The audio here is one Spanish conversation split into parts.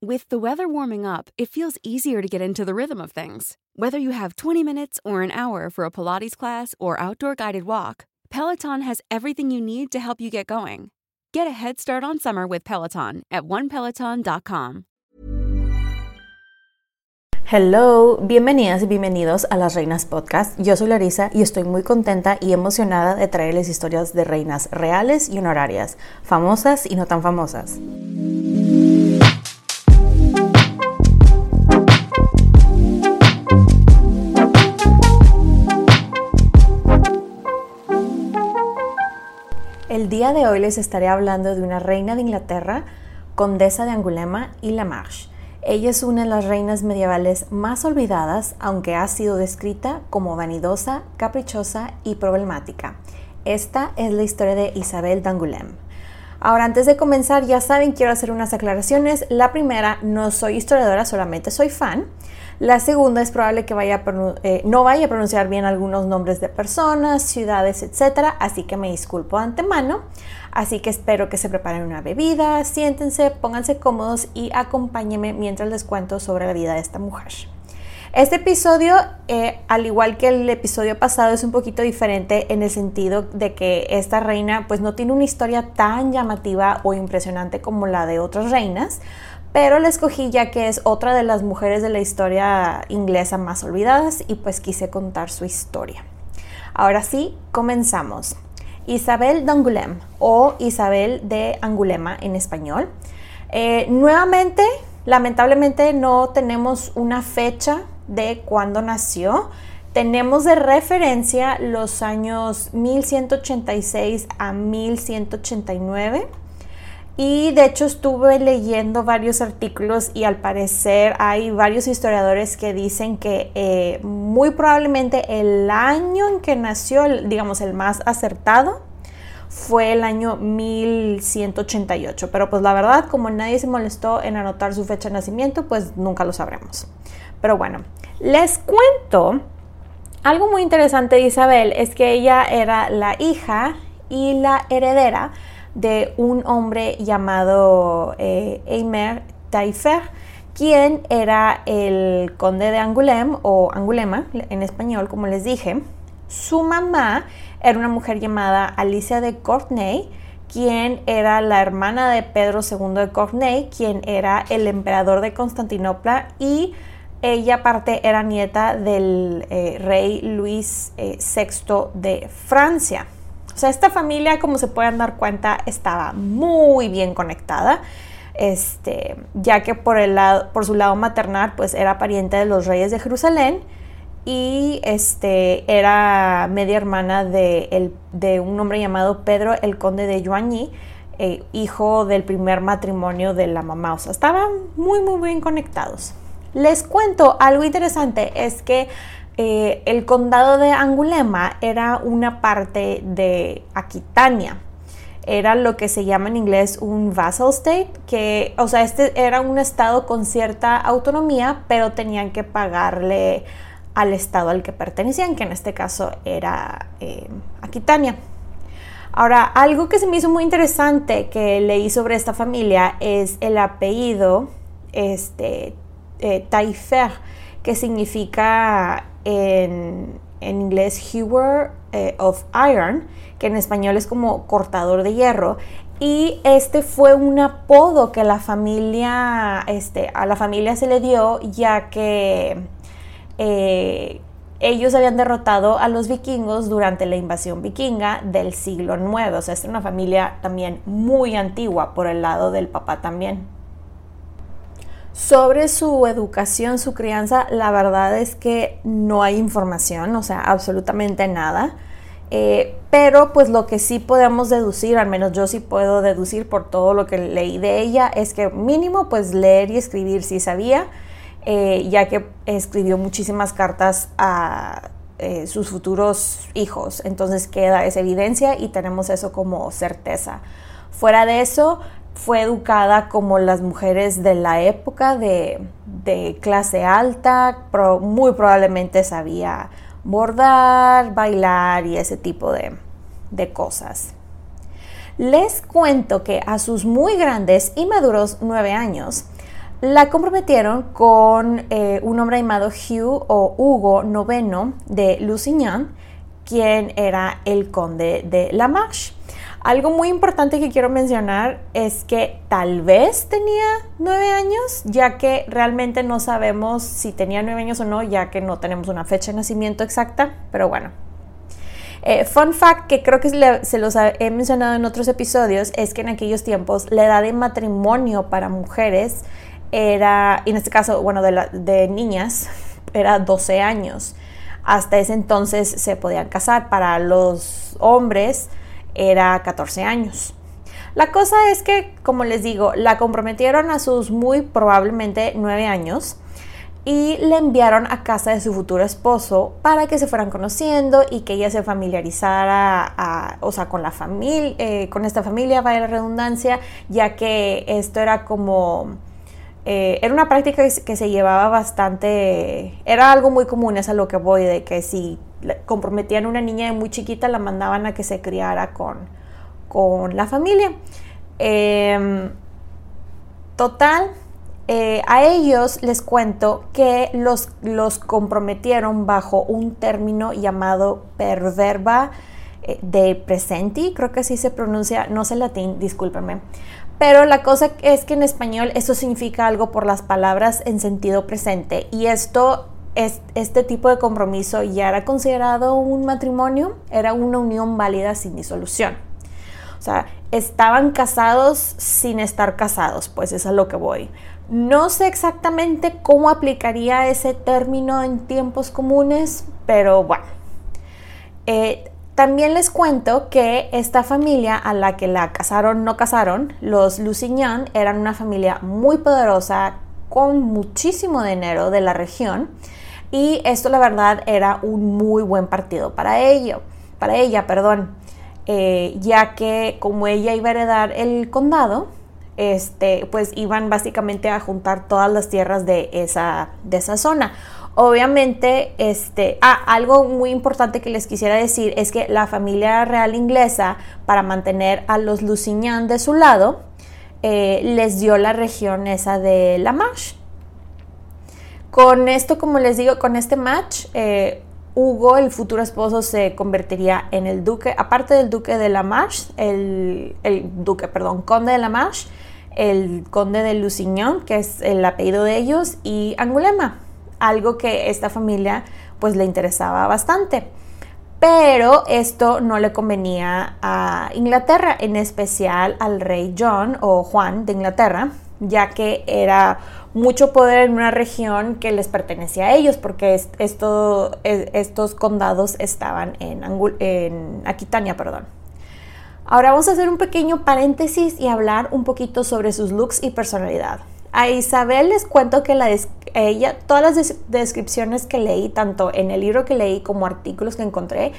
With the weather warming up, it feels easier to get into the rhythm of things. Whether you have 20 minutes or an hour for a Pilates class or outdoor guided walk, Peloton has everything you need to help you get going. Get a head start on summer with Peloton at onepeloton.com. Hello, bienvenidas y bienvenidos a Las Reinas Podcast. Yo soy Larisa y estoy muy contenta y emocionada de traerles historias de reinas reales y honorarias, famosas y no tan famosas. El día de hoy les estaré hablando de una reina de Inglaterra, condesa de Angulema y La Marche. Ella es una de las reinas medievales más olvidadas, aunque ha sido descrita como vanidosa, caprichosa y problemática. Esta es la historia de Isabel d'Angoulême. Ahora, antes de comenzar, ya saben, quiero hacer unas aclaraciones. La primera, no soy historiadora, solamente soy fan. La segunda es probable que vaya eh, no vaya a pronunciar bien algunos nombres de personas, ciudades, etc. Así que me disculpo de antemano. Así que espero que se preparen una bebida, siéntense, pónganse cómodos y acompáñenme mientras les cuento sobre la vida de esta mujer. Este episodio, eh, al igual que el episodio pasado, es un poquito diferente en el sentido de que esta reina pues no tiene una historia tan llamativa o impresionante como la de otras reinas, pero la escogí ya que es otra de las mujeres de la historia inglesa más olvidadas y pues quise contar su historia. Ahora sí, comenzamos. Isabel d'Angoulême o Isabel de Angulema en español. Eh, nuevamente, lamentablemente no tenemos una fecha de cuándo nació. Tenemos de referencia los años 1186 a 1189. Y de hecho estuve leyendo varios artículos y al parecer hay varios historiadores que dicen que eh, muy probablemente el año en que nació, digamos el más acertado, fue el año 1188. Pero pues la verdad, como nadie se molestó en anotar su fecha de nacimiento, pues nunca lo sabremos. Pero bueno, les cuento algo muy interesante de Isabel es que ella era la hija y la heredera de un hombre llamado eh, Eimer Taifer, quien era el conde de Angoulême o Angulema en español, como les dije. Su mamá era una mujer llamada Alicia de Courtenay, quien era la hermana de Pedro II de Courtenay, quien era el emperador de Constantinopla y ella aparte era nieta del eh, rey Luis VI eh, de Francia. O sea, esta familia, como se pueden dar cuenta, estaba muy bien conectada. Este, ya que por, el lado, por su lado maternal, pues era pariente de los reyes de Jerusalén y este, era media hermana de, de un hombre llamado Pedro el Conde de Joigny, eh, hijo del primer matrimonio de la mamá. O sea, estaban muy, muy bien conectados. Les cuento algo interesante, es que eh, el condado de Angulema era una parte de Aquitania. Era lo que se llama en inglés un vassal state, que, o sea, este era un estado con cierta autonomía, pero tenían que pagarle al estado al que pertenecían, que en este caso era eh, Aquitania. Ahora, algo que se me hizo muy interesante que leí sobre esta familia es el apellido este, eh, que significa en, inglés Hewer eh, of Iron, que en español es como cortador de hierro. Y este fue un apodo que la familia, este, a la familia se le dio, ya que eh, ellos habían derrotado a los vikingos durante la invasión vikinga del siglo IX. O sea, es una familia también muy antigua por el lado del papá también. Sobre su educación, su crianza, la verdad es que no hay información, o sea, absolutamente nada. Eh, pero pues lo que sí podemos deducir, al menos yo sí puedo deducir por todo lo que leí de ella, es que mínimo pues leer y escribir sí sabía, eh, ya que escribió muchísimas cartas a eh, sus futuros hijos. Entonces queda esa evidencia y tenemos eso como certeza. Fuera de eso, fue educada como las mujeres de la época de, clase alta, muy probablemente sabía bordar, bailar y ese tipo de, cosas. Les cuento que a sus muy grandes y maduros nueve años, la comprometieron con eh, un hombre llamado Hugh o Hugo IX de Lusignan, quien era el conde de La Marche. Algo muy importante que quiero mencionar es que tal vez tenía nueve años, ya que realmente no sabemos si tenía nueve años o no, ya que no tenemos una fecha de nacimiento exacta, pero bueno. Eh, fun fact que creo que se los he mencionado en otros episodios es que en aquellos tiempos la edad de matrimonio para mujeres era, en este caso, bueno, de, niñas, era 12 años. Hasta ese entonces se podían casar. Para los hombres, era 14 años. La cosa es que, como les digo, la comprometieron a sus muy probablemente 9 años y le enviaron a casa de su futuro esposo para que se fueran conociendo y que ella se familiarizara, o sea, con la familia, eh, con esta familia, vaya la redundancia, ya que esto era como, eh, era una práctica que se llevaba bastante, era algo muy común, es a lo que voy, de que si comprometían a una niña de muy chiquita, la mandaban a que se criara con, con la familia. Em, total, eh, a ellos les cuento que los, los, comprometieron bajo un término llamado perverba eh, de presenti, creo que así se pronuncia, no sé latín, discúlpenme. Pero la cosa es que en español eso significa algo por las palabras en sentido presente y esto este tipo de compromiso ya era considerado un matrimonio, era una unión válida sin disolución. O sea, estaban casados sin estar casados, pues es a lo que voy. No sé exactamente cómo aplicaría ese término en tiempos comunes, pero bueno. Eh, también les cuento que esta familia a la que la casaron, no casaron, los Lusignan eran una familia muy poderosa, con muchísimo dinero de la región y esto la verdad era un muy buen partido para ello, para ella, perdón, eh, ya que como ella iba a heredar el condado, este, pues iban básicamente a juntar todas las tierras de esa, de esa zona. Obviamente, este, ah, algo muy importante que les quisiera decir es que la familia real inglesa, para mantener a los Lusignan de su lado, eh, les dio la región esa de La Marche. Con esto, como les digo, con este match, eh, Hugo, el futuro esposo, se convertiría en el duque, aparte del duque de La Marche, el, duque, perdón, conde de La Marche, el conde de Lusignan, que es el apellido de ellos, y Angulema, algo que esta familia pues le interesaba bastante. Pero esto no le convenía a Inglaterra, en especial al rey John o Juan de Inglaterra, ya que era mucho poder en una región que les pertenecía a ellos, porque esto, estos condados estaban en, Aquitania. Perdón. Ahora vamos a hacer un pequeño paréntesis y hablar un poquito sobre sus looks y personalidad. A Isabel les cuento que la ella, todas las descripciones que leí, tanto en el libro que leí como artículos que encontré,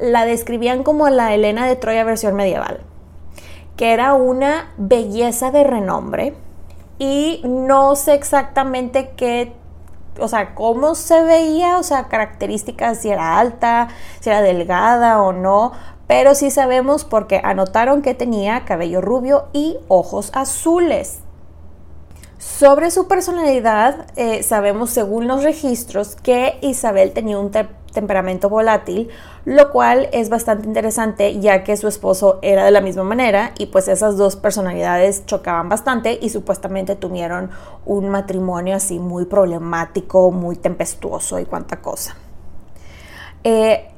la describían como la Elena de Troya versión medieval, que era una belleza de renombre, y no sé exactamente qué, o sea, cómo se veía, o sea, características, si era alta, si era delgada o no, pero sí sabemos porque anotaron que tenía cabello rubio y ojos azules. Sobre su personalidad, eh, sabemos según los registros que Isabel tenía un temperamento volátil, lo cual es bastante interesante ya que su esposo era de la misma manera y pues esas dos personalidades chocaban bastante y supuestamente tuvieron un matrimonio así muy problemático, muy tempestuoso y cuánta cosa. Eh,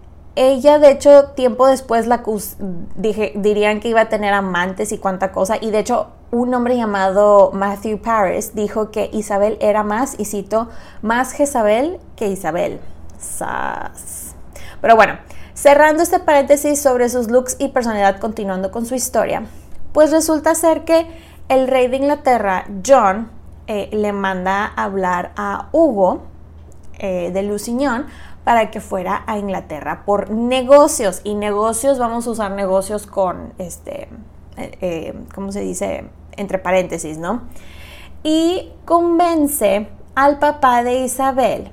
ella, de hecho, tiempo después la dirían que iba a tener amantes y cuánta cosa. Y de hecho, un hombre llamado Matthew Paris dijo que Isabel era más, y cito, más Jezabel que Isabel. Sas. Pero bueno, cerrando este paréntesis sobre sus looks y personalidad, continuando con su historia, pues resulta ser que el rey de Inglaterra, John, eh, le manda a hablar a Hugo eh, de Lusignan para que fuera a Inglaterra por negocios. Y negocios, vamos a usar negocios con, este, eh, eh, ¿cómo se dice? Entre paréntesis, ¿no? Y convence al papá de Isabel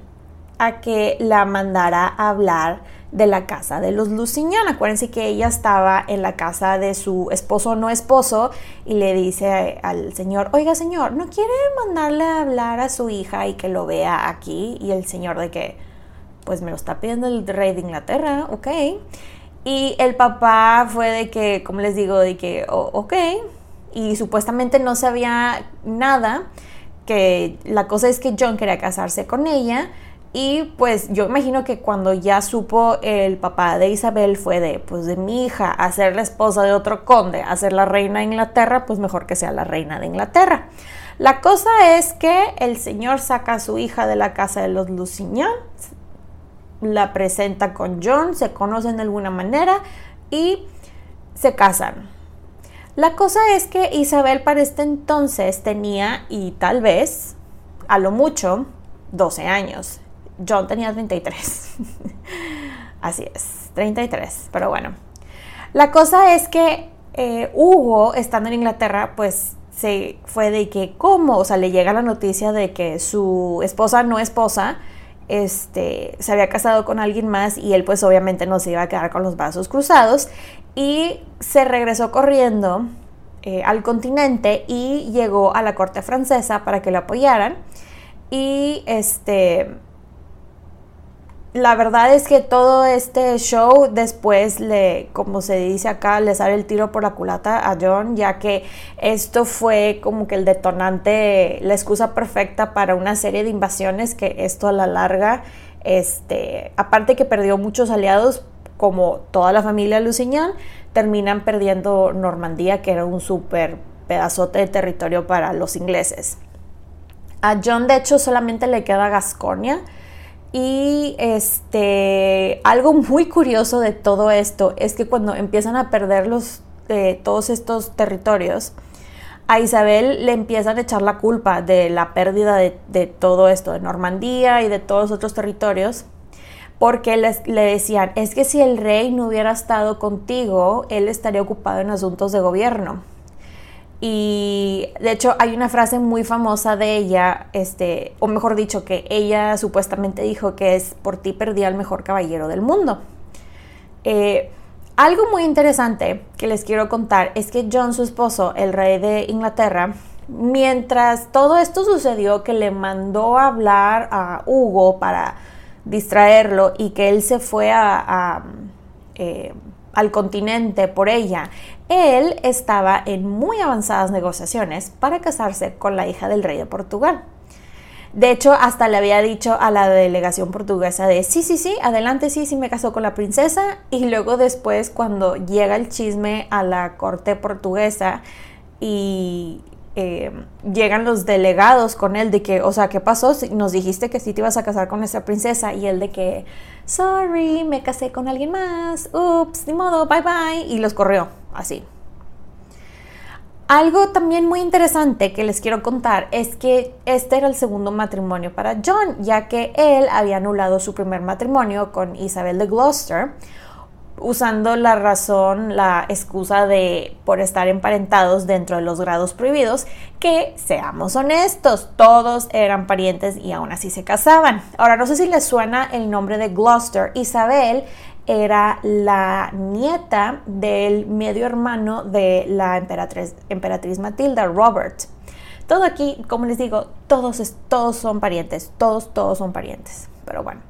a que la mandara a hablar de la casa de los Lusignan. Acuérdense que ella estaba en la casa de su esposo o no esposo y le dice al señor, oiga señor, ¿no quiere mandarle a hablar a su hija y que lo vea aquí? Y el señor de que, pues me lo está pidiendo el rey de Inglaterra, ok. Y el papá fue de que, como les digo, de que, ok. Y supuestamente no sabía nada, que la cosa es que John quería casarse con ella. Y pues yo imagino que cuando ya supo el papá de Isabel fue de, pues de mi hija a ser la esposa de otro conde, a ser la reina de Inglaterra, pues mejor que sea la reina de Inglaterra. La cosa es que el señor saca a su hija de la casa de los Lusignan, la presenta con John, se conocen de alguna manera y se casan. La cosa es que Isabel para este entonces tenía, y tal vez, a lo mucho, 12 años. John tenía 33. Así es, 33, pero bueno. La cosa es que eh, Hugo, estando en Inglaterra, pues se fue de que, ¿cómo? O sea, le llega la noticia de que su esposa no esposa este, se había casado con alguien más y él pues obviamente no se iba a quedar con los brazos cruzados. Y se regresó corriendo eh, al continente y llegó a la corte francesa para que lo apoyaran. Y este la verdad es que todo este show después le, como se dice acá, le sale el tiro por la culata a John, ya que esto fue como que el detonante, la excusa perfecta para una serie de invasiones que esto a la larga, este, aparte que perdió muchos aliados, como toda la familia Lusignan, terminan perdiendo Normandía, que era un súper pedazote de territorio para los ingleses. A John, de hecho, solamente le queda Gasconia y este, algo muy curioso de todo esto es que cuando empiezan a perder los, eh, todos estos territorios, a Isabel le empiezan a echar la culpa de la pérdida de, todo esto, de Normandía y de todos los otros territorios, porque le decían, es que si el rey no hubiera estado contigo, él estaría ocupado en asuntos de gobierno. Y de hecho hay una frase muy famosa de ella, este, o mejor dicho, que ella supuestamente dijo que es por ti perdí al mejor caballero del mundo. Eh, algo muy interesante que les quiero contar es que John, su esposo, el rey de Inglaterra, mientras todo esto sucedió, que le mandó a hablar a Hugo para distraerlo y que él se fue a, eh, al continente por ella, él estaba en muy avanzadas negociaciones para casarse con la hija del rey de Portugal. De hecho, hasta le había dicho a la delegación portuguesa de sí, sí, sí, adelante, sí, sí me casó con la princesa. Y luego después, cuando llega el chisme a la corte portuguesa y eh, llegan los delegados con él de que, o sea, ¿qué pasó? Nos dijiste que sí te ibas a casar con esa princesa y él de que, sorry, me casé con alguien más, ups, ni modo, bye bye, y los corrió, así. Algo también muy interesante que les quiero contar es que este era el segundo matrimonio para John, ya que él había anulado su primer matrimonio con Isabel de Gloucester, usando la razón, la excusa de por estar emparentados dentro de los grados prohibidos, que seamos honestos, todos eran parientes y aún así se casaban. Ahora no sé si les suena el nombre de Gloucester. Isabel era la nieta del medio hermano de la emperatriz, emperatriz Matilda, Robert. Todo aquí, como les digo, todos, todos son parientes, todos, todos son parientes. Pero bueno.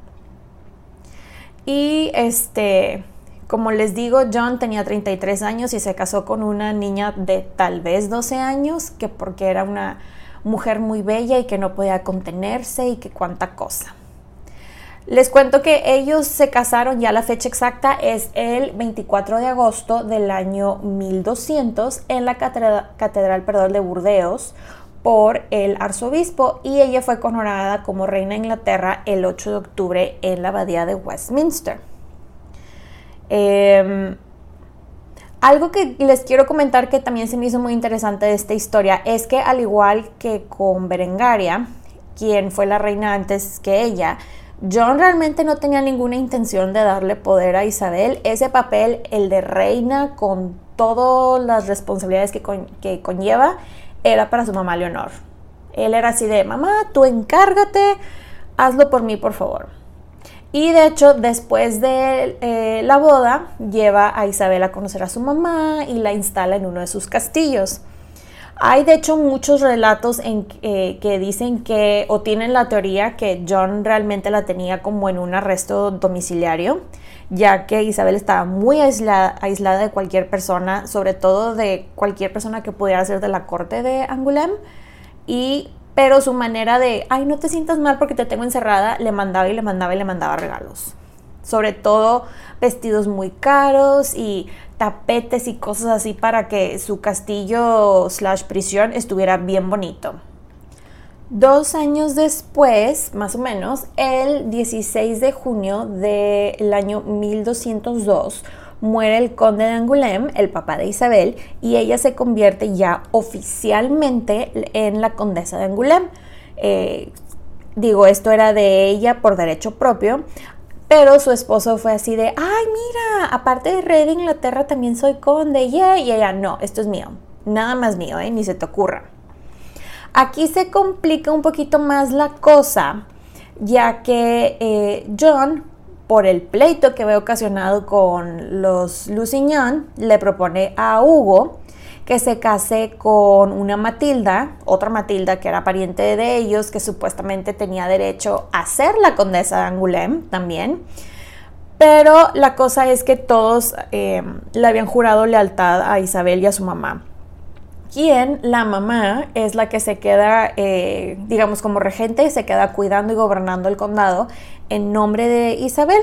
Y este, como les digo, John tenía 33 años y se casó con una niña de tal vez 12 años, que porque era una mujer muy bella y que no podía contenerse y que cuánta cosa. Les cuento que ellos se casaron, ya la fecha exacta es el 24 de agosto del año 1200 en la catedral, catedral perdón, de Burdeos por el arzobispo y ella fue coronada como reina de Inglaterra el 8 de octubre en la abadía de Westminster. Em, algo que les quiero comentar que también se me hizo muy interesante de esta historia es que al igual que con Berengaria, quien fue la reina antes que ella, John realmente no tenía ninguna intención de darle poder a Isabel. Ese papel, el de reina, con todas las responsabilidades que, conlleva, era para su mamá Leonor. Él era así de, mamá, tú encárgate, hazlo por mí, por favor. Y de hecho, después de eh, la boda, lleva a Isabel a conocer a su mamá y la instala en uno de sus castillos. Hay de hecho muchos relatos en, eh, que dicen que o tienen la teoría que John realmente la tenía como en un arresto domiciliario, ya que Isabel estaba muy aislada, aislada de cualquier persona, sobre todo de cualquier persona que pudiera ser de la corte de Angoulême. Y pero su manera de, ay, no te sientas mal porque te tengo encerrada, le mandaba y le mandaba y le mandaba regalos. Sobre todo vestidos muy caros y tapetes y cosas así para que su castillo slash prisión estuviera bien bonito. Dos años después, más o menos, el 16 de junio del año 1202, muere el conde de Angoulême, el papá de Isabel, y ella se convierte ya oficialmente en la condesa de Angoulême. Eh, digo, esto era de ella por derecho propio, pero su esposo fue así de, ay, mira, aparte de rey de Inglaterra también soy conde, yeah. y ella, no, esto es mío, nada más mío, ¿eh? ni se te ocurra. Aquí se complica un poquito más la cosa, ya que eh, John, por el pleito que ve ocasionado con los Lusignan, le propone a Hugo que se case con una Matilda, otra Matilda que era pariente de ellos, que supuestamente tenía derecho a ser la condesa de Angoulême también. Pero la cosa es que todos eh, le habían jurado lealtad a Isabel y a su mamá. Quien, la mamá, es la que se queda, eh, digamos, como regente, se queda cuidando y gobernando el condado en nombre de Isabel.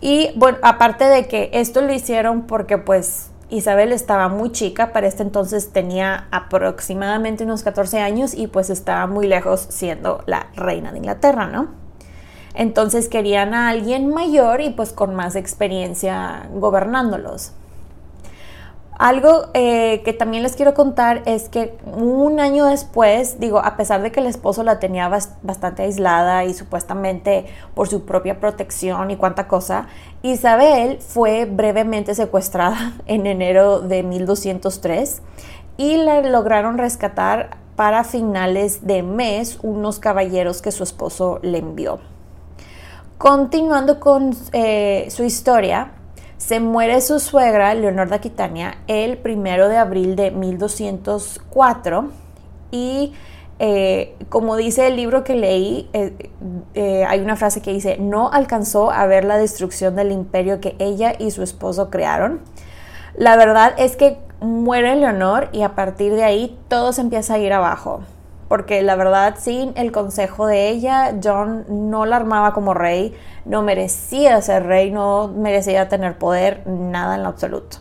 Y bueno, aparte de que esto lo hicieron porque pues Isabel estaba muy chica, para este entonces tenía aproximadamente unos 14 años y pues estaba muy lejos siendo la reina de Inglaterra, ¿no? Entonces querían a alguien mayor y pues con más experiencia gobernándolos. Algo eh, que también les quiero contar es que un año después, digo, a pesar de que el esposo la tenía bastante aislada y supuestamente por su propia protección y cuánta cosa, Isabel fue brevemente secuestrada en enero de 1203 y la lograron rescatar para finales de mes unos caballeros que su esposo le envió. Continuando con eh, su historia, se muere su suegra, Leonor de Aquitania, el primero de abril de 1204 y eh, como dice el libro que leí, eh, eh, hay una frase que dice, no alcanzó a ver la destrucción del imperio que ella y su esposo crearon. La verdad es que muere Leonor y a partir de ahí todo se empieza a ir abajo porque la verdad sin el consejo de ella, John no la armaba como rey, no merecía ser rey, no merecía tener poder, nada en lo absoluto.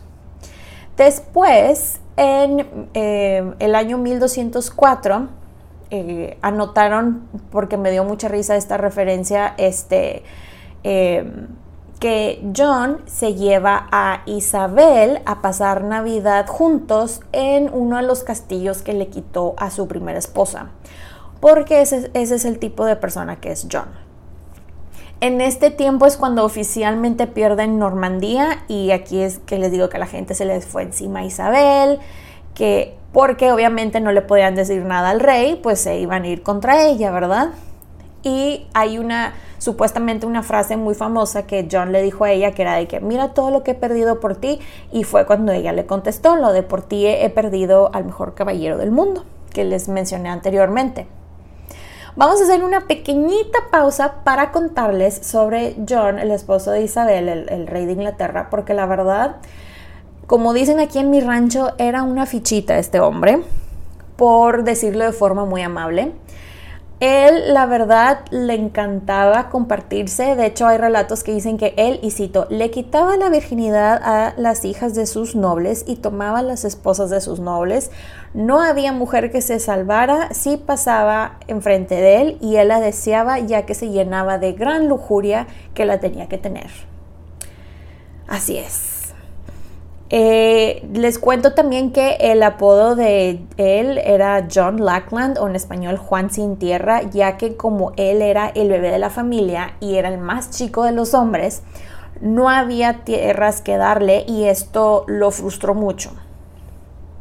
Después, en eh, el año 1204, eh, anotaron, porque me dio mucha risa esta referencia, este, eh, que John se lleva a Isabel a pasar Navidad juntos en uno de los castillos que le quitó a su primera esposa, porque ese, es el tipo de persona que es John. En este tiempo es cuando oficialmente pierden Normandía y aquí es que les digo que la gente se les fue encima a Isabel, que porque obviamente no le podían decir nada al rey, pues se iban a ir contra ella, ¿verdad? Y hay una supuestamente una frase muy famosa que John le dijo a ella, que era de que mira todo lo que he perdido por ti, y fue cuando ella le contestó, lo de por ti he perdido al mejor caballero del mundo, que les mencioné anteriormente. Vamos a hacer una pequeñita pausa para contarles sobre John, el esposo de Isabel, el, el rey de Inglaterra, porque la verdad, como dicen aquí en mi rancho, era una fichita este hombre, por decirlo de forma muy amable. Él, la verdad, le encantaba compartirse. De hecho, hay relatos que dicen que él, y cito, le quitaba la virginidad a las hijas de sus nobles y tomaba las esposas de sus nobles. No había mujer que se salvara si pasaba enfrente de él y él la deseaba ya que se llenaba de gran lujuria que la tenía que tener. Así es. Eh, les cuento también que el apodo de él era John Lackland o en español Juan sin tierra, ya que como él era el bebé de la familia y era el más chico de los hombres, no había tierras que darle y esto lo frustró mucho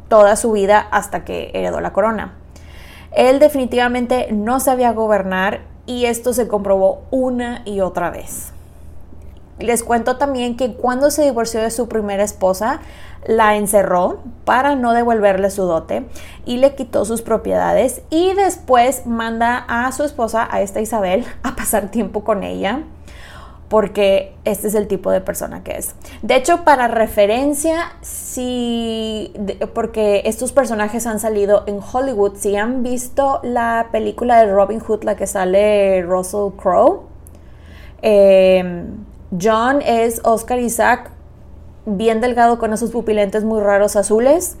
toda su vida hasta que heredó la corona. Él definitivamente no sabía gobernar y esto se comprobó una y otra vez. Les cuento también que cuando se divorció de su primera esposa, la encerró para no devolverle su dote y le quitó sus propiedades y después manda a su esposa, a esta Isabel, a pasar tiempo con ella porque este es el tipo de persona que es. De hecho, para referencia, si, porque estos personajes han salido en Hollywood, si han visto la película de Robin Hood, la que sale Russell Crowe, eh, John es Oscar Isaac, bien delgado con esos pupilentes muy raros azules.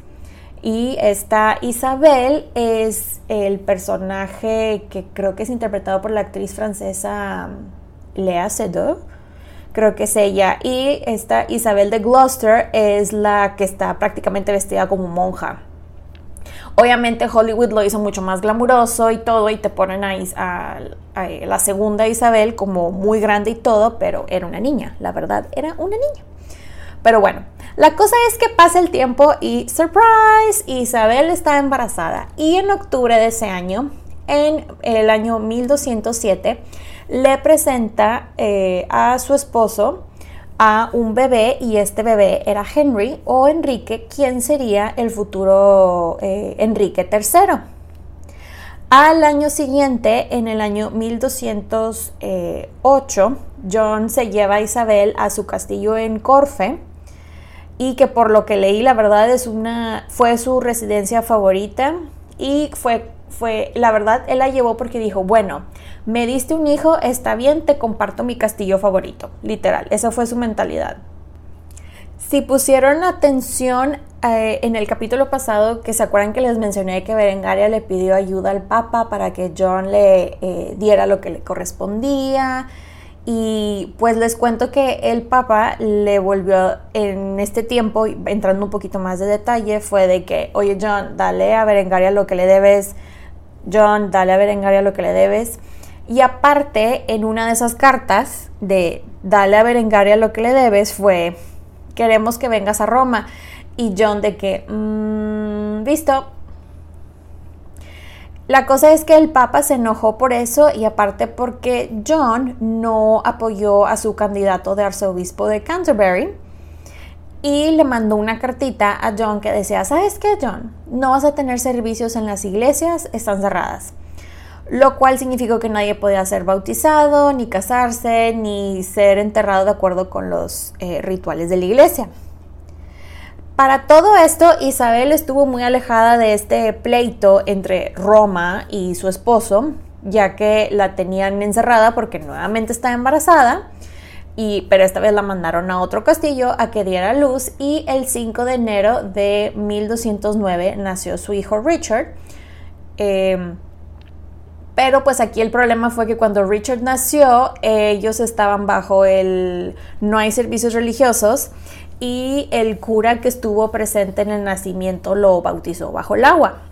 Y esta Isabel es el personaje que creo que es interpretado por la actriz francesa Lea Seydoux. Creo que es ella. Y esta Isabel de Gloucester es la que está prácticamente vestida como monja. Obviamente Hollywood lo hizo mucho más glamuroso y todo y te ponen a, la segunda Isabel como muy grande y todo, pero era una niña, la verdad, era una niña. Pero bueno, la cosa es que pasa el tiempo y surprise, Isabel está embarazada y en octubre de ese año, en el año 1207, le presenta eh, a su esposo a un bebé y este bebé era Henry o Enrique, quien sería el futuro eh, Enrique III. Al año siguiente, en el año 1208, John se lleva a Isabel a su castillo en Corfe y que por lo que leí la verdad es una fue su residencia favorita y fue fue la verdad él la llevó porque dijo, bueno, me diste un hijo, está bien, te comparto mi castillo favorito. Literal, esa fue su mentalidad. Si pusieron atención eh, en el capítulo pasado, que se acuerdan que les mencioné que Berengaria le pidió ayuda al Papa para que John le eh, diera lo que le correspondía. Y pues les cuento que el Papa le volvió en este tiempo, entrando un poquito más de detalle, fue de que, oye John, dale a Berengaria lo que le debes. John, dale a Berengaria lo que le debes. Y aparte, en una de esas cartas de dale a Berengaria lo que le debes fue, queremos que vengas a Roma. Y John de que, mmm, visto. La cosa es que el Papa se enojó por eso y aparte porque John no apoyó a su candidato de arzobispo de Canterbury y le mandó una cartita a John que decía, ¿sabes qué John? No vas a tener servicios en las iglesias, están cerradas lo cual significó que nadie podía ser bautizado, ni casarse, ni ser enterrado de acuerdo con los eh, rituales de la iglesia. Para todo esto, Isabel estuvo muy alejada de este pleito entre Roma y su esposo, ya que la tenían encerrada porque nuevamente estaba embarazada, y, pero esta vez la mandaron a otro castillo a que diera luz y el 5 de enero de 1209 nació su hijo Richard. Eh, pero pues aquí el problema fue que cuando Richard nació, ellos estaban bajo el no hay servicios religiosos y el cura que estuvo presente en el nacimiento lo bautizó bajo el agua.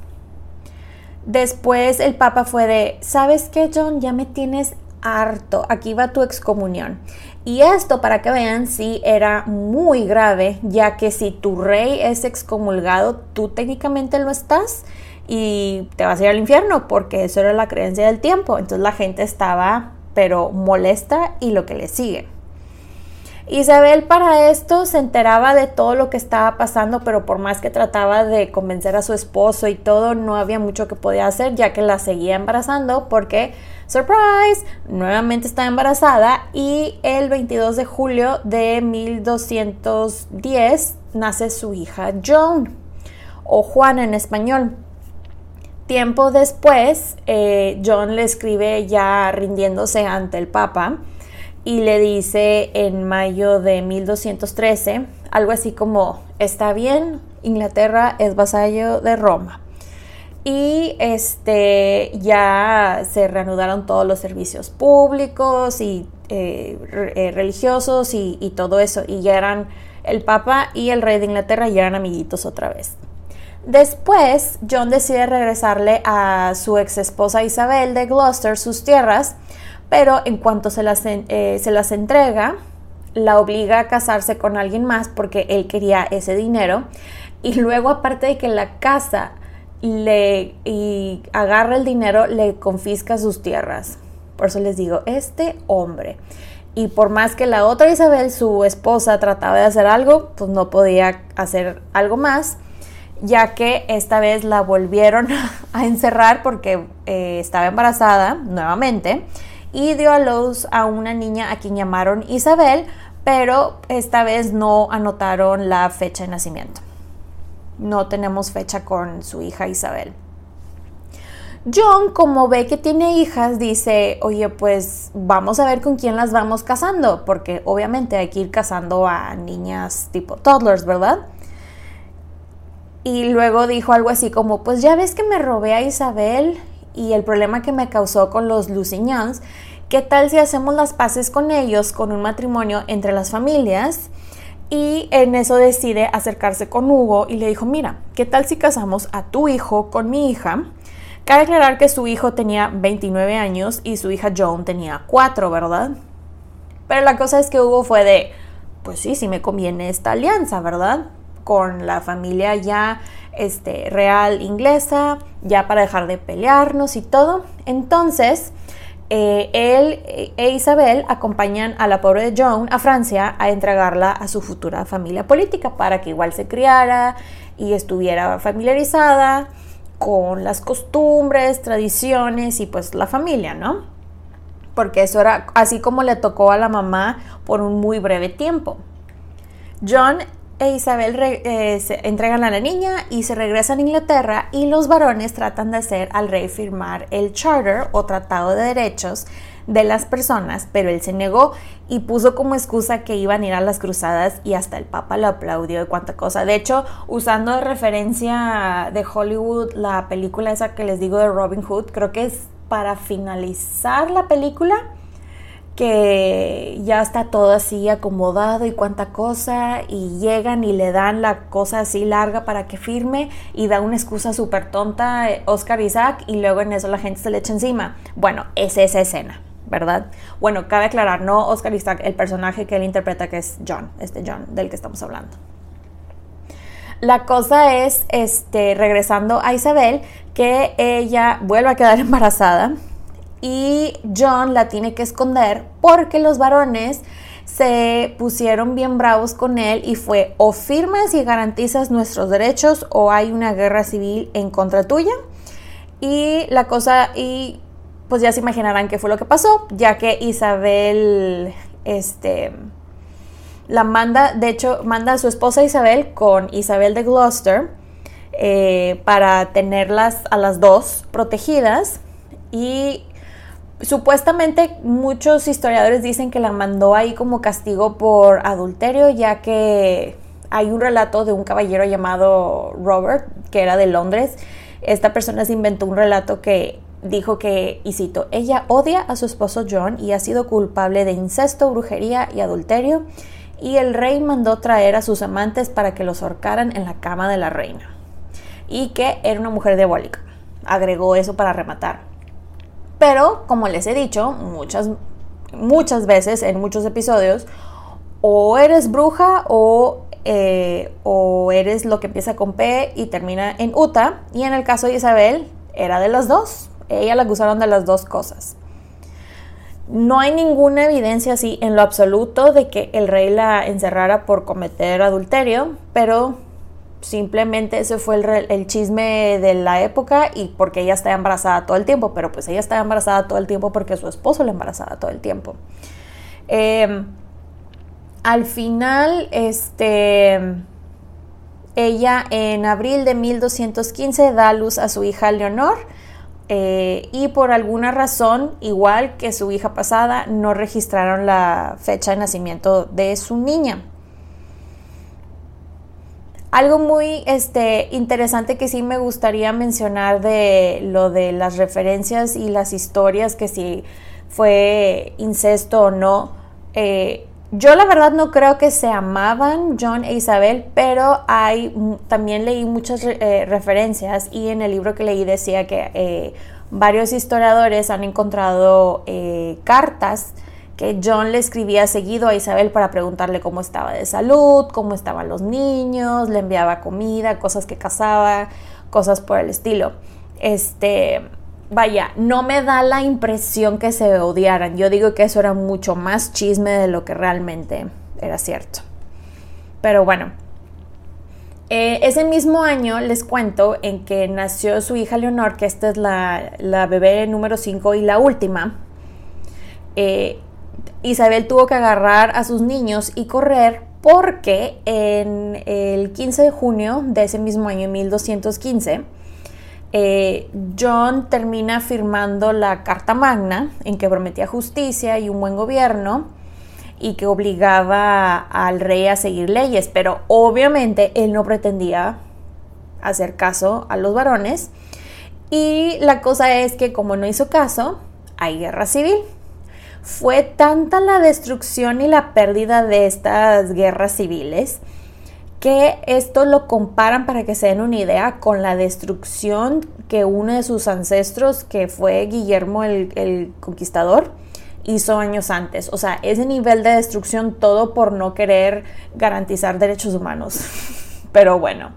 Después el papa fue de, ¿sabes qué John? Ya me tienes harto, aquí va tu excomunión. Y esto, para que vean, sí era muy grave, ya que si tu rey es excomulgado, tú técnicamente lo estás y te vas a ir al infierno porque eso era la creencia del tiempo. Entonces la gente estaba pero molesta y lo que le sigue. Isabel para esto se enteraba de todo lo que estaba pasando, pero por más que trataba de convencer a su esposo y todo, no había mucho que podía hacer ya que la seguía embarazando porque, surprise, nuevamente está embarazada y el 22 de julio de 1210 nace su hija Joan o Juana en español. Tiempo después, eh, John le escribe ya rindiéndose ante el Papa y le dice en mayo de 1213 algo así como, está bien, Inglaterra es vasallo de Roma. Y este, ya se reanudaron todos los servicios públicos y eh, eh, religiosos y, y todo eso. Y ya eran el Papa y el rey de Inglaterra ya eran amiguitos otra vez. Después, John decide regresarle a su ex esposa Isabel de Gloucester sus tierras, pero en cuanto se las, eh, se las entrega, la obliga a casarse con alguien más porque él quería ese dinero. Y luego, aparte de que la casa le agarra el dinero, le confisca sus tierras. Por eso les digo, este hombre. Y por más que la otra Isabel, su esposa, trataba de hacer algo, pues no podía hacer algo más, ya que esta vez la volvieron a encerrar porque eh, estaba embarazada nuevamente y dio a luz a una niña a quien llamaron Isabel, pero esta vez no anotaron la fecha de nacimiento. No tenemos fecha con su hija Isabel. John, como ve que tiene hijas, dice, oye, pues vamos a ver con quién las vamos casando, porque obviamente hay que ir casando a niñas tipo toddlers, ¿verdad? Y luego dijo algo así como, pues ya ves que me robé a Isabel y el problema que me causó con los Lucignans, ¿qué tal si hacemos las paces con ellos con un matrimonio entre las familias? Y en eso decide acercarse con Hugo y le dijo, mira, ¿qué tal si casamos a tu hijo con mi hija? Cabe aclarar que su hijo tenía 29 años y su hija Joan tenía 4, ¿verdad? Pero la cosa es que Hugo fue de, pues sí, sí me conviene esta alianza, ¿verdad? Con la familia ya este, real inglesa, ya para dejar de pelearnos y todo. Entonces, eh, él e Isabel acompañan a la pobre Joan a Francia a entregarla a su futura familia política para que igual se criara y estuviera familiarizada con las costumbres, tradiciones y pues la familia, ¿no? Porque eso era así como le tocó a la mamá por un muy breve tiempo. John e Isabel eh, se entregan a la niña y se regresan a Inglaterra y los varones tratan de hacer al rey firmar el Charter o Tratado de Derechos de las personas, pero él se negó y puso como excusa que iban a ir a las cruzadas y hasta el Papa lo aplaudió de cuánta cosa. De hecho, usando de referencia de Hollywood la película esa que les digo de Robin Hood, creo que es para finalizar la película que ya está todo así acomodado y cuánta cosa y llegan y le dan la cosa así larga para que firme y da una excusa súper tonta eh, Oscar Isaac y luego en eso la gente se le echa encima. Bueno, es esa escena, ¿verdad? Bueno, cabe aclarar, no Oscar Isaac, el personaje que él interpreta que es John, este John del que estamos hablando. La cosa es, este, regresando a Isabel, que ella vuelve a quedar embarazada y John la tiene que esconder porque los varones se pusieron bien bravos con él y fue o firmas y garantizas nuestros derechos o hay una guerra civil en contra tuya. Y la cosa, y pues ya se imaginarán qué fue lo que pasó, ya que Isabel, este, la manda, de hecho, manda a su esposa Isabel con Isabel de Gloucester eh, para tenerlas a las dos protegidas y Supuestamente muchos historiadores dicen que la mandó ahí como castigo por adulterio, ya que hay un relato de un caballero llamado Robert, que era de Londres. Esta persona se inventó un relato que dijo que, y cito, ella odia a su esposo John y ha sido culpable de incesto, brujería y adulterio, y el rey mandó traer a sus amantes para que los ahorcaran en la cama de la reina, y que era una mujer diabólica. Agregó eso para rematar. Pero, como les he dicho muchas, muchas veces en muchos episodios, o eres bruja o, eh, o eres lo que empieza con P y termina en Uta. Y en el caso de Isabel, era de las dos. Ella la acusaron de las dos cosas. No hay ninguna evidencia así en lo absoluto de que el rey la encerrara por cometer adulterio, pero Simplemente ese fue el, chisme de la época y porque ella estaba embarazada todo el tiempo, pero pues ella estaba embarazada todo el tiempo porque su esposo la embarazaba todo el tiempo. Em, al final, este, Ella en abril de 1215 da luz a su hija Leonor eh, y por alguna razón, igual que su hija pasada, no registraron la fecha de nacimiento de su niña. Algo muy este, interesante que sí me gustaría mencionar de lo de las referencias y las historias, que si fue incesto o no. Eh, yo la verdad no creo que se amaban John e Isabel, pero hay también leí muchas eh, referencias y en el libro que leí decía que eh, varios historiadores han encontrado cartas que John le escribía seguido a Isabel para preguntarle cómo estaba de salud, cómo estaban los niños, le enviaba comida, cosas que cazaba, cosas por el estilo. Este, vaya, no me da la impresión que se odiaran. Yo digo que eso era mucho más chisme de lo que realmente era cierto. Pero bueno, eh, ese mismo año les cuento en que nació su hija Leonor, que esta es la, la bebé número 5 y la última. Eh, Isabel tuvo que agarrar a sus niños y correr porque en el 15 de junio de ese mismo año, 1215, eh, John termina firmando la Carta Magna en que prometía justicia y un buen gobierno y que obligaba al rey a seguir leyes, pero obviamente él no pretendía hacer caso a los varones y la cosa es que como no hizo caso, hay guerra civil. Fue tanta la destrucción y la pérdida de estas guerras civiles que esto lo comparan para que se den una idea con la destrucción que uno de sus ancestros, que fue Guillermo el, Conquistador, hizo años antes. O sea, ese nivel de destrucción todo por no querer garantizar derechos humanos. Pero bueno,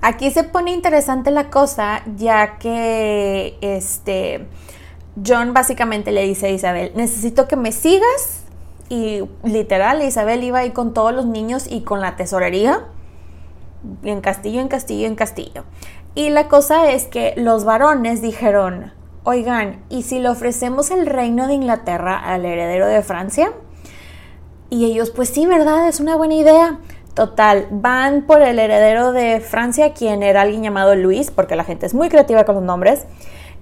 aquí se pone interesante la cosa ya que este John básicamente le dice a Isabel, necesito que me sigas. Y literal, Isabel iba ahí con todos los niños y con la tesorería. En castillo, en castillo, en castillo. Y la cosa es que los varones dijeron, oigan, ¿y si le ofrecemos el reino de Inglaterra al heredero de Francia? Y ellos, pues sí, ¿verdad? Es una buena idea. Total, van por el heredero de Francia, quien era alguien llamado Luis, porque la gente es muy creativa con los nombres.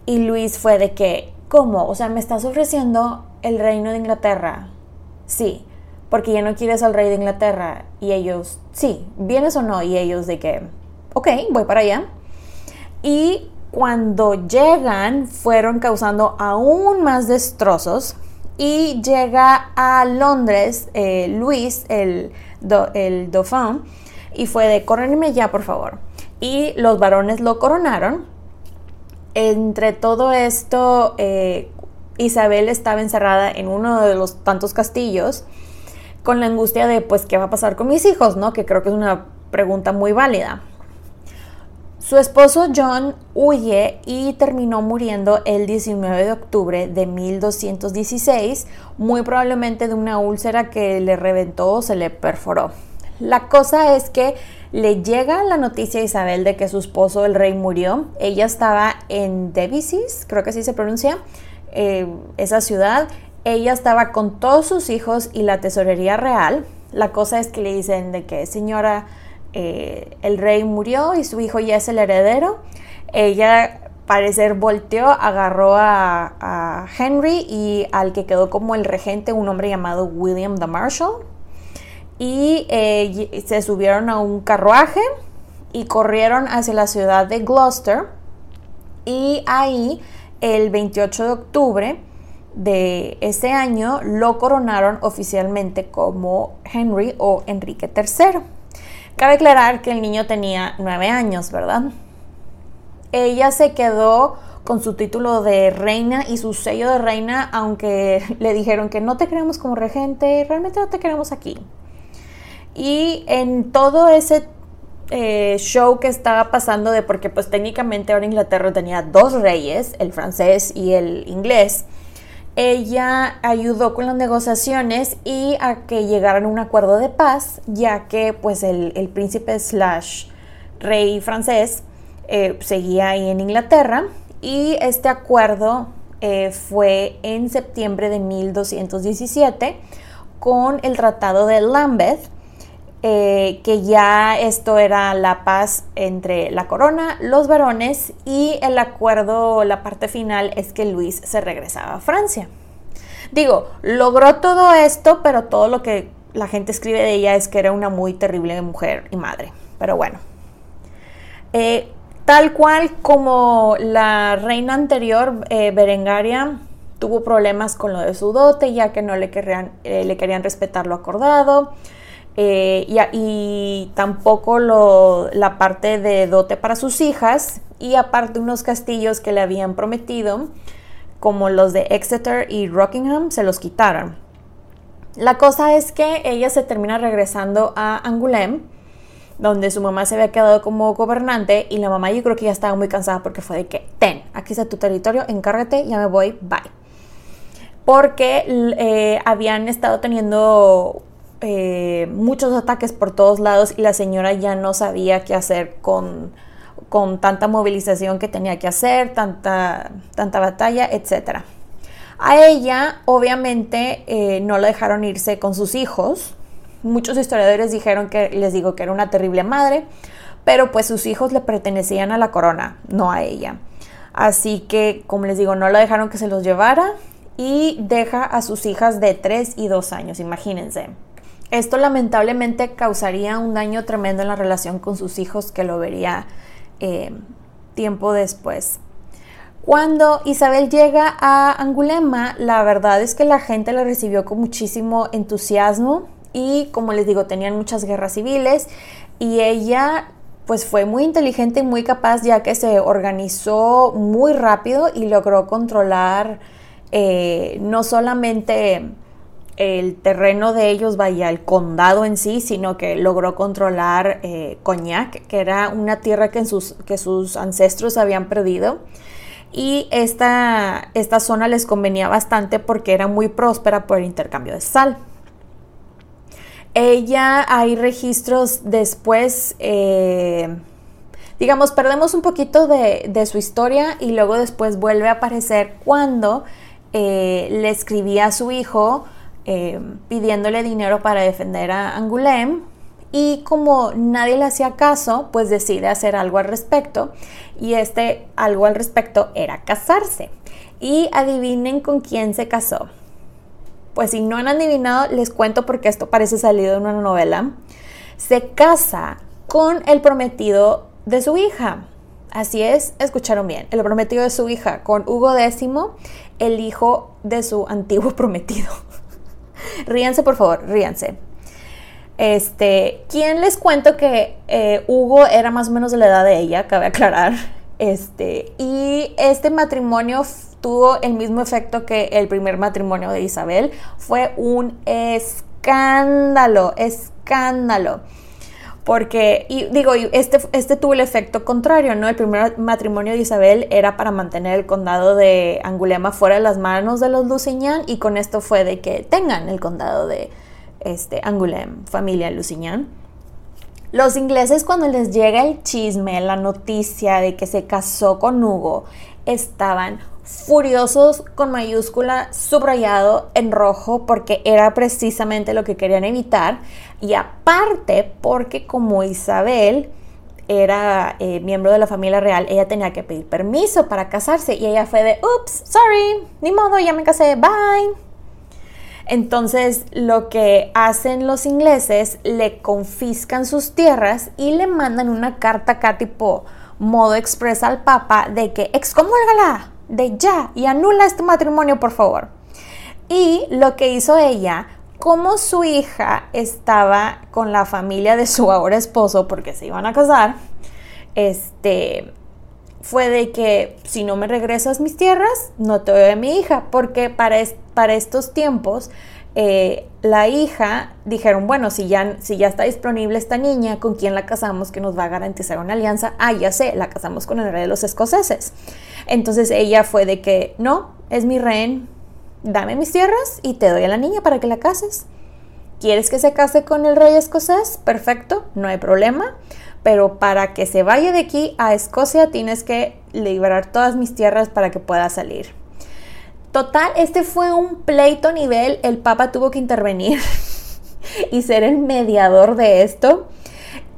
Y Luis fue de que, ¿Cómo? O sea, ¿me estás ofreciendo el reino de Inglaterra? Sí, porque ya no quieres al rey de Inglaterra. Y ellos, sí, ¿vienes o no? Y ellos de que, ok, voy para allá. Y cuando llegan, fueron causando aún más destrozos. Y llega a Londres eh, Luis, el, Dauphin, y fue de, coronarme ya, por favor. Y los varones lo coronaron entre todo esto, eh, Isabel estaba encerrada en uno de los tantos castillos con la angustia de, pues, ¿qué va a pasar con mis hijos? ¿No? Que creo que es una pregunta muy válida. Su esposo John huye y terminó muriendo el 19 de octubre de 1216, muy probablemente de una úlcera que le reventó o se le perforó. La cosa es que le llega la noticia a Isabel de que su esposo, el rey, murió. Ella estaba en Devisis, creo que así se pronuncia, eh, esa ciudad. Ella estaba con todos sus hijos y la tesorería real. La cosa es que le dicen de que, señora, eh, el rey murió y su hijo ya es el heredero. Ella, parecer, volteó, agarró a, a Henry y al que quedó como el regente, un hombre llamado William the Marshall y eh, se subieron a un carruaje y corrieron hacia la ciudad de Gloucester y ahí el 28 de octubre de ese año lo coronaron oficialmente como Henry o Enrique III. Cabe aclarar que el niño tenía nueve años, ¿verdad? Ella se quedó con su título de reina y su sello de reina, aunque le dijeron que no te queremos como regente, realmente no te queremos aquí. Y en todo ese eh, show que estaba pasando de porque pues técnicamente ahora Inglaterra tenía dos reyes, el francés y el inglés, ella ayudó con las negociaciones y a que llegaran a un acuerdo de paz, ya que pues el, príncipe slash rey francés eh, seguía ahí en Inglaterra. Y este acuerdo eh, fue en septiembre de 1217 con el Tratado de Lambeth, eh, que ya esto era la paz entre la corona, los varones y el acuerdo, la parte final es que Luis se regresaba a Francia. Digo, logró todo esto, pero todo lo que la gente escribe de ella es que era una muy terrible mujer y madre. Pero bueno. Eh, tal cual como la reina anterior, eh, Berengaria, tuvo problemas con lo de su dote, ya que no le, querían, le querían respetar lo acordado. Eh, y, tampoco la parte de dote para sus hijas y aparte unos castillos que le habían prometido, como los de Exeter y Rockingham, se los quitaron. La cosa es que ella se termina regresando a Angoulême, donde su mamá se había quedado como gobernante y la mamá yo creo que ya estaba muy cansada porque fue de que, ten, aquí está tu territorio, encárgate, ya me voy, bye. Porque eh, habían estado teniendo eh, muchos ataques por todos lados y la señora ya no sabía qué hacer con, con tanta movilización que tenía que hacer, tanta, tanta batalla, etc. A ella, obviamente, eh, no la dejaron irse con sus hijos. Muchos historiadores dijeron que, les digo, que era una terrible madre, pero pues sus hijos le pertenecían a la corona, no a ella. Así que, como les digo, no la dejaron que se los llevara y deja a sus hijas de 3 y 2 años, imagínense. Esto lamentablemente causaría un daño tremendo en la relación con sus hijos que lo vería eh, tiempo después. Cuando Isabel llega a Angulema, la verdad es que la gente la recibió con muchísimo entusiasmo y como les digo, tenían muchas guerras civiles y ella pues fue muy inteligente y muy capaz ya que se organizó muy rápido y logró controlar eh, no solamente el terreno de ellos, vaya, el condado en sí, sino que logró controlar eh, Cognac, que era una tierra que, sus, que sus ancestros habían perdido. Y esta, esta zona les convenía bastante porque era muy próspera por el intercambio de sal. Ella, hay registros después, eh, digamos, perdemos un poquito de, su historia y luego después vuelve a aparecer cuando eh, le escribía a su hijo eh, pidiéndole dinero para defender a Angoulême y como nadie le hacía caso, pues decide hacer algo al respecto y este algo al respecto era casarse. Y adivinen con quién se casó. Pues si no han adivinado, les cuento porque esto parece salido de una novela. Se casa con el prometido de su hija. Así es, escucharon bien, el prometido de su hija, con Hugo X, el hijo de su antiguo prometido. ríanse, por favor, ríanse. Este, ¿quién les cuento que eh, Hugo era más o menos de la edad de ella? Cabe aclarar. Este, y este matrimonio tuvo el mismo efecto que el primer matrimonio de Isabel. Fue un escándalo, escándalo. Porque, y digo, este, este tuvo el efecto contrario, ¿no? El primer matrimonio de Isabel era para mantener el condado de Angulema fuera de las manos de los Lusignan y con esto fue de que tengan el condado de este, Angulem, familia Lusignan. Los ingleses cuando les llega el chisme, la noticia de que se casó con Hugo, estaban furiosos con mayúscula subrayado en rojo porque era precisamente lo que querían evitar y aparte porque como Isabel era eh, miembro de la familia real, ella tenía que pedir permiso para casarse y ella fue de, ups, sorry, ni modo, ya me casé, bye. Entonces lo que hacen los ingleses, le confiscan sus tierras y le mandan una carta acá tipo modo expresa al Papa de que excomulgala de ya y anula este matrimonio, por favor. Y lo que hizo ella, como su hija estaba con la familia de su ahora esposo, porque se iban a casar, este, fue de que si no me regresas mis tierras, no te doy a mi hija, porque para, para estos tiempos eh, la hija dijeron, bueno, si ya, si ya está disponible esta niña, ¿con quién la casamos que nos va a garantizar una alianza? Ah, ya sé, la casamos con el rey de los escoceses. Entonces ella fue de que, no, es mi rehén, dame mis tierras y te doy a la niña para que la cases. ¿Quieres que se case con el rey escocés? Perfecto, no hay problema. Pero para que se vaya de aquí a Escocia tienes que liberar todas mis tierras para que pueda salir. Total, este fue un pleito nivel, el Papa tuvo que intervenir. y ser el mediador de esto.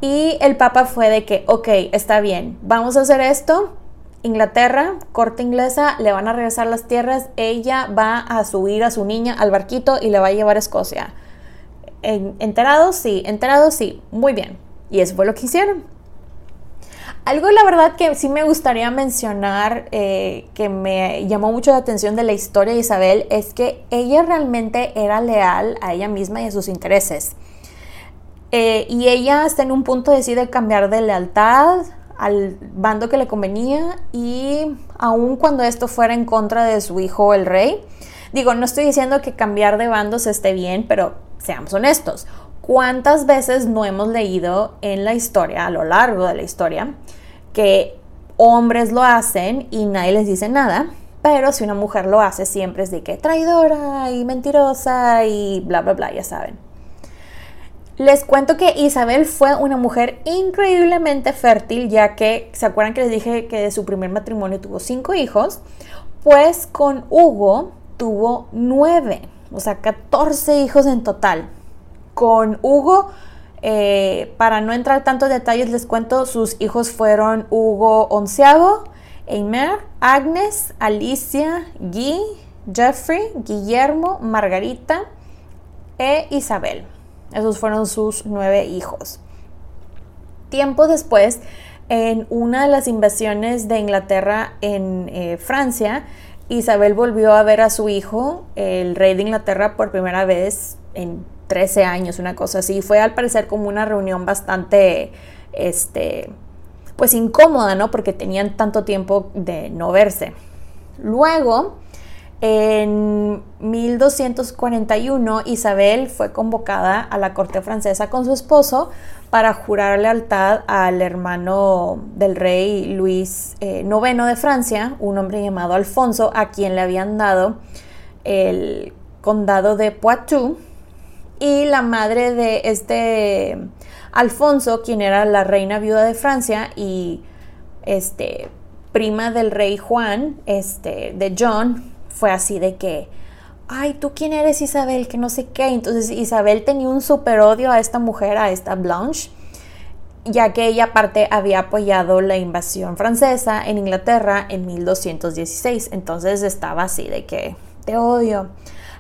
Y el Papa fue de que, ok, está bien, vamos a hacer esto. Inglaterra, corte inglesa, le van a regresar las tierras, ella va a subir a su niña al barquito y le va a llevar a Escocia. ¿Enterados? Sí, enterados, sí, muy bien. Y eso fue lo que hicieron. Algo, la verdad, que sí me gustaría mencionar, eh, que me llamó mucho la atención de la historia de Isabel, es que ella realmente era leal a ella misma y a sus intereses. Eh, y ella hasta en un punto decide cambiar de lealtad al bando que le convenía y aun cuando esto fuera en contra de su hijo el rey, digo, no estoy diciendo que cambiar de bandos esté bien, pero seamos honestos, ¿Cuántas veces no hemos leído en la historia, a lo largo de la historia, que hombres lo hacen y nadie les dice nada? Pero si una mujer lo hace, siempre es de que traidora y mentirosa y bla, bla, bla, ya saben. Les cuento que Isabel fue una mujer increíblemente fértil, ya que, ¿se acuerdan que les dije que de su primer matrimonio tuvo cinco hijos? Pues con Hugo tuvo nueve, o sea, 14 hijos en total con Hugo. Eh, para no entrar tantos detalles, les cuento, sus hijos fueron Hugo onceavo, Eimer, Agnes, Alicia, Guy, Jeffrey, Guillermo, Margarita e Isabel. Esos fueron sus nueve hijos. Tiempo después, en una de las invasiones de Inglaterra en eh, Francia, Isabel volvió a ver a su hijo, el rey de Inglaterra, por primera vez en 13 años, una cosa así. Fue al parecer como una reunión bastante, este, pues incómoda, ¿no? Porque tenían tanto tiempo de no verse. Luego, en 1241, Isabel fue convocada a la corte francesa con su esposo para jurar lealtad al hermano del rey Luis IX eh, de Francia, un hombre llamado Alfonso, a quien le habían dado el condado de Poitou. Y la madre de este Alfonso, quien era la reina viuda de Francia y este prima del rey Juan, este de John, fue así de que ay, ¿tú quién eres Isabel? Que no sé qué. Entonces Isabel tenía un super odio a esta mujer, a esta Blanche, ya que ella aparte había apoyado la invasión francesa en Inglaterra en 1216. Entonces estaba así de que te odio.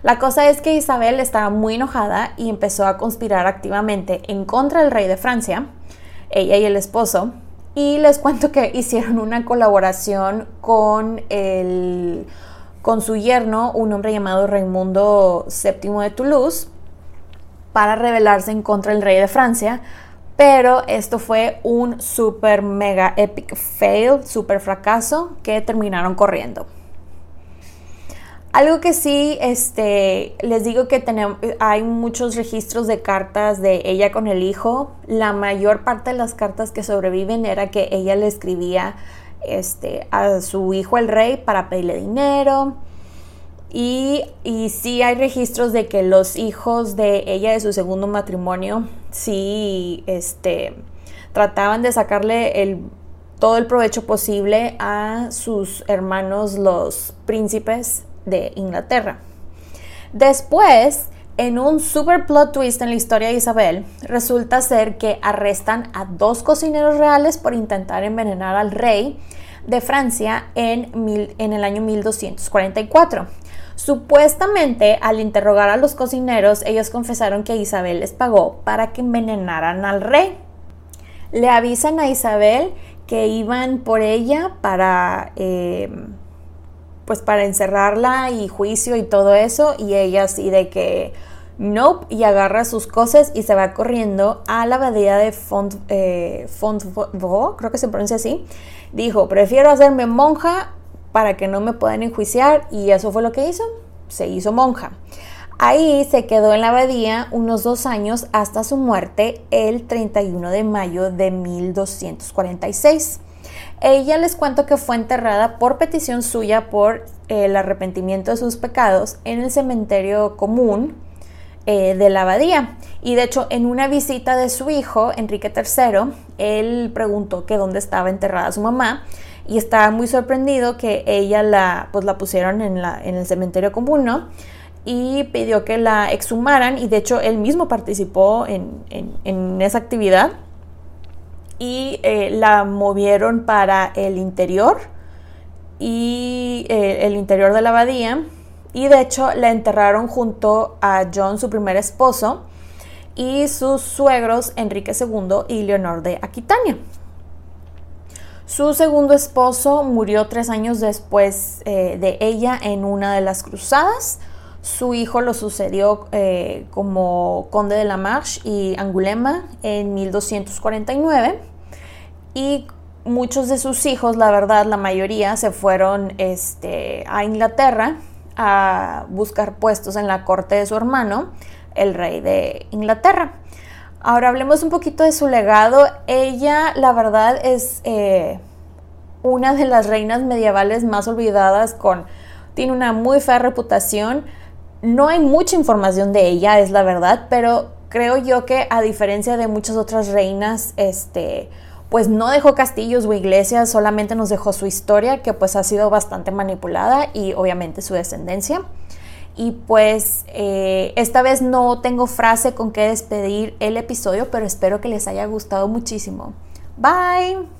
La cosa es que Isabel estaba muy enojada y empezó a conspirar activamente en contra del rey de Francia, ella y el esposo, y les cuento que hicieron una colaboración con el con su yerno, un hombre llamado Raimundo VII de Toulouse, para rebelarse en contra del rey de Francia, pero esto fue un super mega epic fail, super fracaso que terminaron corriendo. Algo que sí, este, les digo que tenemos, hay muchos registros de cartas de ella con el hijo. La mayor parte de las cartas que sobreviven era que ella le escribía este, a su hijo el rey para pedirle dinero. Y, y sí hay registros de que los hijos de ella de su segundo matrimonio sí este, trataban de sacarle el, todo el provecho posible a sus hermanos los príncipes de Inglaterra. Después, en un super plot twist en la historia de Isabel, resulta ser que arrestan a dos cocineros reales por intentar envenenar al rey de Francia en, en el año 1244. Supuestamente, al interrogar a los cocineros, ellos confesaron que Isabel les pagó para que envenenaran al rey. Le avisan a Isabel que iban por ella para eh, pues para encerrarla y juicio y todo eso y ella así de que nope y agarra sus cosas y se va corriendo a la abadía de Font, eh, creo que se pronuncia así. Dijo, prefiero hacerme monja para que no me puedan enjuiciar y eso fue lo que hizo, se hizo monja. Ahí se quedó en la abadía unos dos años hasta su muerte el 31 de mayo de 1246. Ella les cuento que fue enterrada por petición suya por el arrepentimiento de sus pecados en el cementerio común eh, de la abadía. Y de hecho, en una visita de su hijo, Enrique III, él preguntó que dónde estaba enterrada su mamá y estaba muy sorprendido que ella la, pues, la pusieron en, la, en el cementerio común, ¿no? y pidió que la exhumaran y de hecho él mismo participó en, esa actividad y eh, la movieron para el interior y eh, el interior de la abadía y de hecho la enterraron junto a John, su primer esposo, y sus suegros Enrique II y Leonor de Aquitania. Su segundo esposo murió tres años después eh, de ella en una de las cruzadas. Su hijo lo sucedió eh, como conde de la Marche y Angulema en 1249. Y muchos de sus hijos, la verdad, la mayoría se fueron este, a Inglaterra a buscar puestos en la corte de su hermano, el rey de Inglaterra. Ahora hablemos un poquito de su legado. Ella, la verdad, es eh, una de las reinas medievales más olvidadas con... Tiene una muy fea reputación. No hay mucha información de ella, es la verdad, pero creo yo que a diferencia de muchas otras reinas, este, pues no dejó castillos o iglesias, solamente nos dejó su historia, que pues ha sido bastante manipulada y obviamente su descendencia. Y pues eh, esta vez no tengo frase con que despedir el episodio, pero espero que les haya gustado muchísimo. Bye.